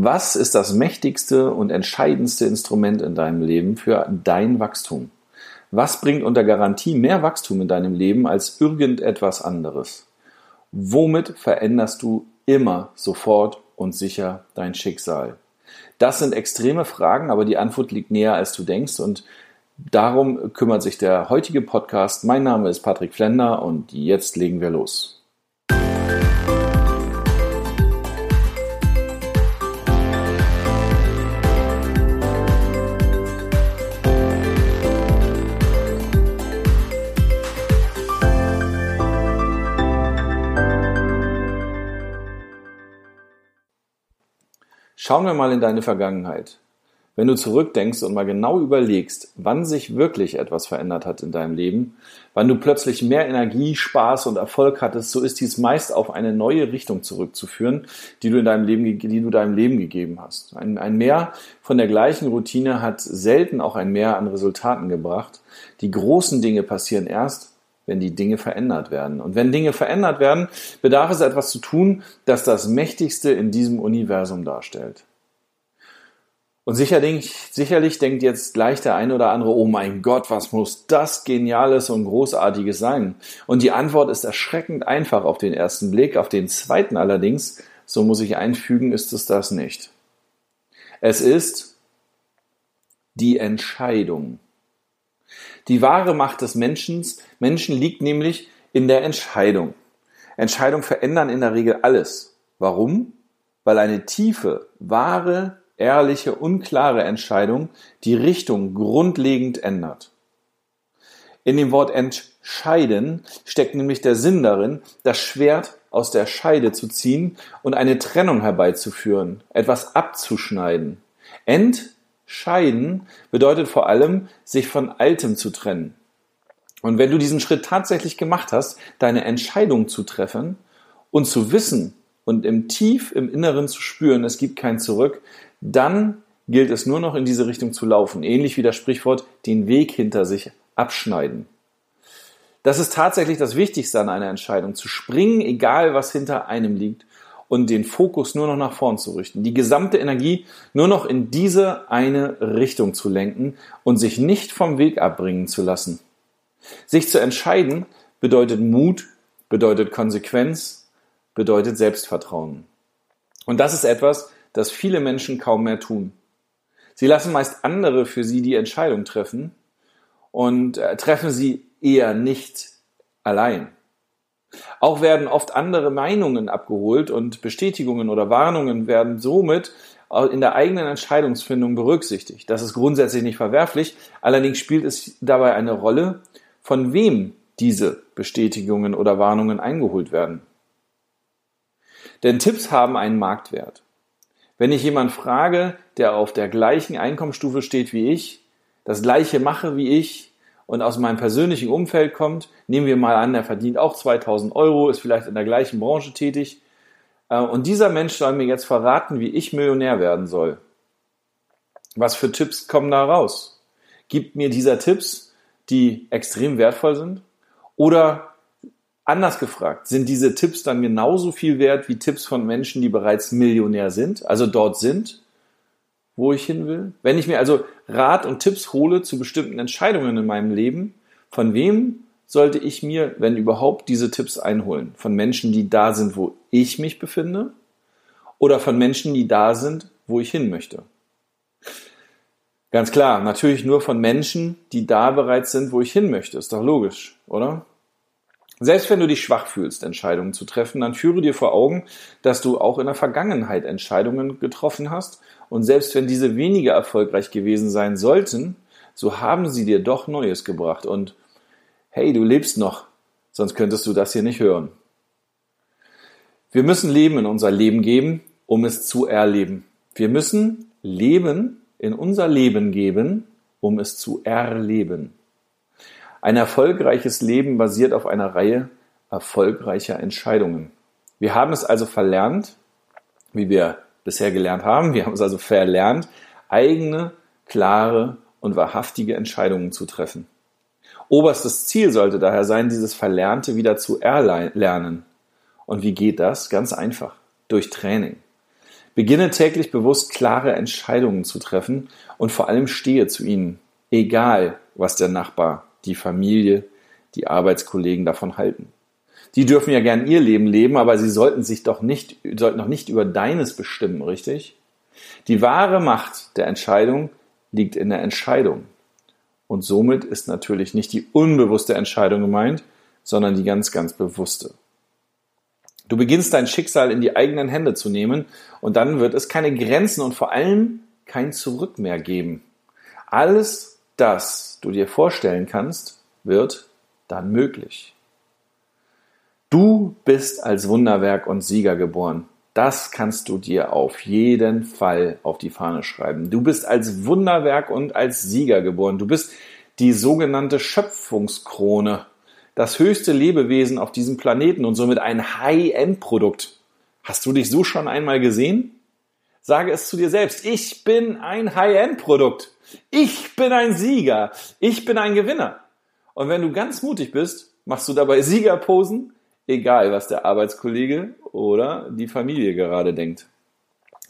Was ist das mächtigste und entscheidendste Instrument in deinem Leben für dein Wachstum? Was bringt unter Garantie mehr Wachstum in deinem Leben als irgendetwas anderes? Womit veränderst du immer sofort und sicher dein Schicksal? Das sind extreme Fragen, aber die Antwort liegt näher, als du denkst und darum kümmert sich der heutige Podcast. Mein Name ist Patrick Flender und jetzt legen wir los. Schauen wir mal in deine Vergangenheit. Wenn du zurückdenkst und mal genau überlegst, wann sich wirklich etwas verändert hat in deinem Leben, wann du plötzlich mehr Energie, Spaß und Erfolg hattest, so ist dies meist auf eine neue Richtung zurückzuführen, die du in deinem Leben, die du deinem Leben gegeben hast. Ein, ein Mehr von der gleichen Routine hat selten auch ein Mehr an Resultaten gebracht. Die großen Dinge passieren erst, wenn die Dinge verändert werden. Und wenn Dinge verändert werden, bedarf es etwas zu tun, das das Mächtigste in diesem Universum darstellt. Und sicherlich, sicherlich denkt jetzt gleich der eine oder andere, oh mein Gott, was muss das Geniales und Großartiges sein? Und die Antwort ist erschreckend einfach auf den ersten Blick. Auf den zweiten allerdings, so muss ich einfügen, ist es das nicht. Es ist die Entscheidung. Die wahre Macht des Menschen, Menschen liegt nämlich in der Entscheidung. Entscheidungen verändern in der Regel alles. Warum? Weil eine tiefe, wahre, ehrliche, unklare Entscheidung die Richtung grundlegend ändert. In dem Wort entscheiden steckt nämlich der Sinn darin, das Schwert aus der Scheide zu ziehen und eine Trennung herbeizuführen, etwas abzuschneiden. Ent Scheiden bedeutet vor allem, sich von Altem zu trennen. Und wenn du diesen Schritt tatsächlich gemacht hast, deine Entscheidung zu treffen und zu wissen und im Tief im Inneren zu spüren, es gibt kein Zurück, dann gilt es nur noch in diese Richtung zu laufen. Ähnlich wie das Sprichwort, den Weg hinter sich abschneiden. Das ist tatsächlich das Wichtigste an einer Entscheidung, zu springen, egal was hinter einem liegt und den Fokus nur noch nach vorn zu richten, die gesamte Energie nur noch in diese eine Richtung zu lenken und sich nicht vom Weg abbringen zu lassen. Sich zu entscheiden bedeutet Mut, bedeutet Konsequenz, bedeutet Selbstvertrauen. Und das ist etwas, das viele Menschen kaum mehr tun. Sie lassen meist andere für sie die Entscheidung treffen und äh, treffen sie eher nicht allein. Auch werden oft andere Meinungen abgeholt und Bestätigungen oder Warnungen werden somit in der eigenen Entscheidungsfindung berücksichtigt. Das ist grundsätzlich nicht verwerflich, allerdings spielt es dabei eine Rolle, von wem diese Bestätigungen oder Warnungen eingeholt werden. Denn Tipps haben einen Marktwert. Wenn ich jemand frage, der auf der gleichen Einkommensstufe steht wie ich, das gleiche mache wie ich, und aus meinem persönlichen Umfeld kommt, nehmen wir mal an, der verdient auch 2000 Euro, ist vielleicht in der gleichen Branche tätig, äh, und dieser Mensch soll mir jetzt verraten, wie ich Millionär werden soll. Was für Tipps kommen da raus? Gibt mir dieser Tipps, die extrem wertvoll sind? Oder anders gefragt, sind diese Tipps dann genauso viel wert wie Tipps von Menschen, die bereits Millionär sind, also dort sind wo ich hin will? Wenn ich mir also Rat und Tipps hole zu bestimmten Entscheidungen in meinem Leben, von wem sollte ich mir, wenn überhaupt, diese Tipps einholen? Von Menschen, die da sind, wo ich mich befinde? Oder von Menschen, die da sind, wo ich hin möchte? Ganz klar, natürlich nur von Menschen, die da bereits sind, wo ich hin möchte. Ist doch logisch, oder? Selbst wenn du dich schwach fühlst, Entscheidungen zu treffen, dann führe dir vor Augen, dass du auch in der Vergangenheit Entscheidungen getroffen hast und selbst wenn diese weniger erfolgreich gewesen sein sollten, so haben sie dir doch Neues gebracht und hey, du lebst noch, sonst könntest du das hier nicht hören. Wir müssen Leben in unser Leben geben, um es zu erleben. Wir müssen Leben in unser Leben geben, um es zu erleben. Ein erfolgreiches Leben basiert auf einer Reihe erfolgreicher Entscheidungen. Wir haben es also verlernt, wie wir bisher gelernt haben. Wir haben es also verlernt, eigene, klare und wahrhaftige Entscheidungen zu treffen. Oberstes Ziel sollte daher sein, dieses Verlernte wieder zu erlernen. Und wie geht das? Ganz einfach. Durch Training. Beginne täglich bewusst klare Entscheidungen zu treffen und vor allem stehe zu ihnen, egal was der Nachbar, die Familie, die Arbeitskollegen davon halten. Die dürfen ja gern ihr Leben leben, aber sie sollten sich doch nicht, sollten doch nicht über deines bestimmen, richtig? Die wahre Macht der Entscheidung liegt in der Entscheidung. Und somit ist natürlich nicht die unbewusste Entscheidung gemeint, sondern die ganz, ganz bewusste. Du beginnst dein Schicksal in die eigenen Hände zu nehmen und dann wird es keine Grenzen und vor allem kein Zurück mehr geben. Alles das du dir vorstellen kannst, wird dann möglich. Du bist als Wunderwerk und Sieger geboren. Das kannst du dir auf jeden Fall auf die Fahne schreiben. Du bist als Wunderwerk und als Sieger geboren. Du bist die sogenannte Schöpfungskrone, das höchste Lebewesen auf diesem Planeten und somit ein High-End-Produkt. Hast du dich so schon einmal gesehen? Sage es zu dir selbst. Ich bin ein High-End-Produkt. Ich bin ein Sieger. Ich bin ein Gewinner. Und wenn du ganz mutig bist, machst du dabei Siegerposen, egal was der Arbeitskollege oder die Familie gerade denkt.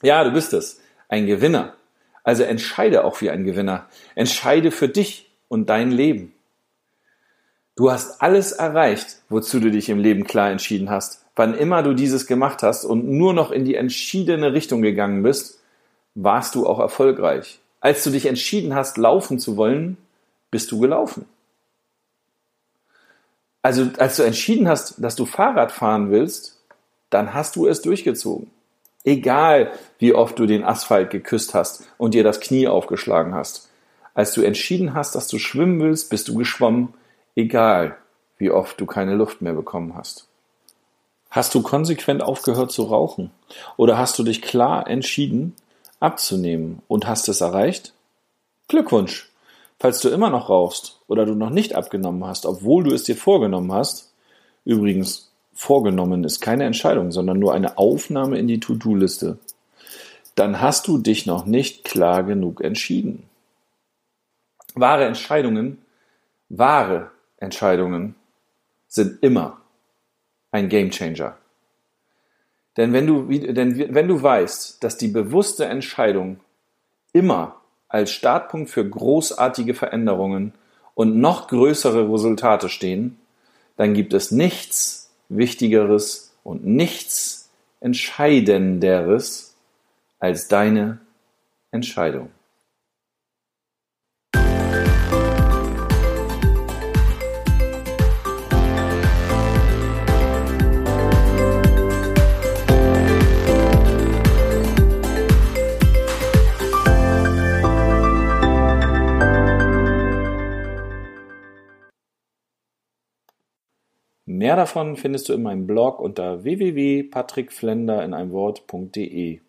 Ja, du bist es, ein Gewinner. Also entscheide auch wie ein Gewinner. Entscheide für dich und dein Leben. Du hast alles erreicht, wozu du dich im Leben klar entschieden hast. Wann immer du dieses gemacht hast und nur noch in die entschiedene Richtung gegangen bist, warst du auch erfolgreich. Als du dich entschieden hast, laufen zu wollen, bist du gelaufen. Also als du entschieden hast, dass du Fahrrad fahren willst, dann hast du es durchgezogen. Egal, wie oft du den Asphalt geküsst hast und dir das Knie aufgeschlagen hast. Als du entschieden hast, dass du schwimmen willst, bist du geschwommen, egal, wie oft du keine Luft mehr bekommen hast. Hast du konsequent aufgehört zu rauchen? Oder hast du dich klar entschieden, abzunehmen und hast es erreicht? Glückwunsch! Falls du immer noch rauchst oder du noch nicht abgenommen hast, obwohl du es dir vorgenommen hast, übrigens vorgenommen ist keine Entscheidung, sondern nur eine Aufnahme in die To-Do-Liste, dann hast du dich noch nicht klar genug entschieden. Wahre Entscheidungen, wahre Entscheidungen sind immer ein Gamechanger. Denn wenn du, denn wenn du weißt, dass die bewusste Entscheidung immer als Startpunkt für großartige Veränderungen und noch größere Resultate stehen, dann gibt es nichts Wichtigeres und nichts Entscheidenderes als deine Entscheidung. Mehr davon findest du in meinem Blog unter www.patrickflender in einem Wort.de.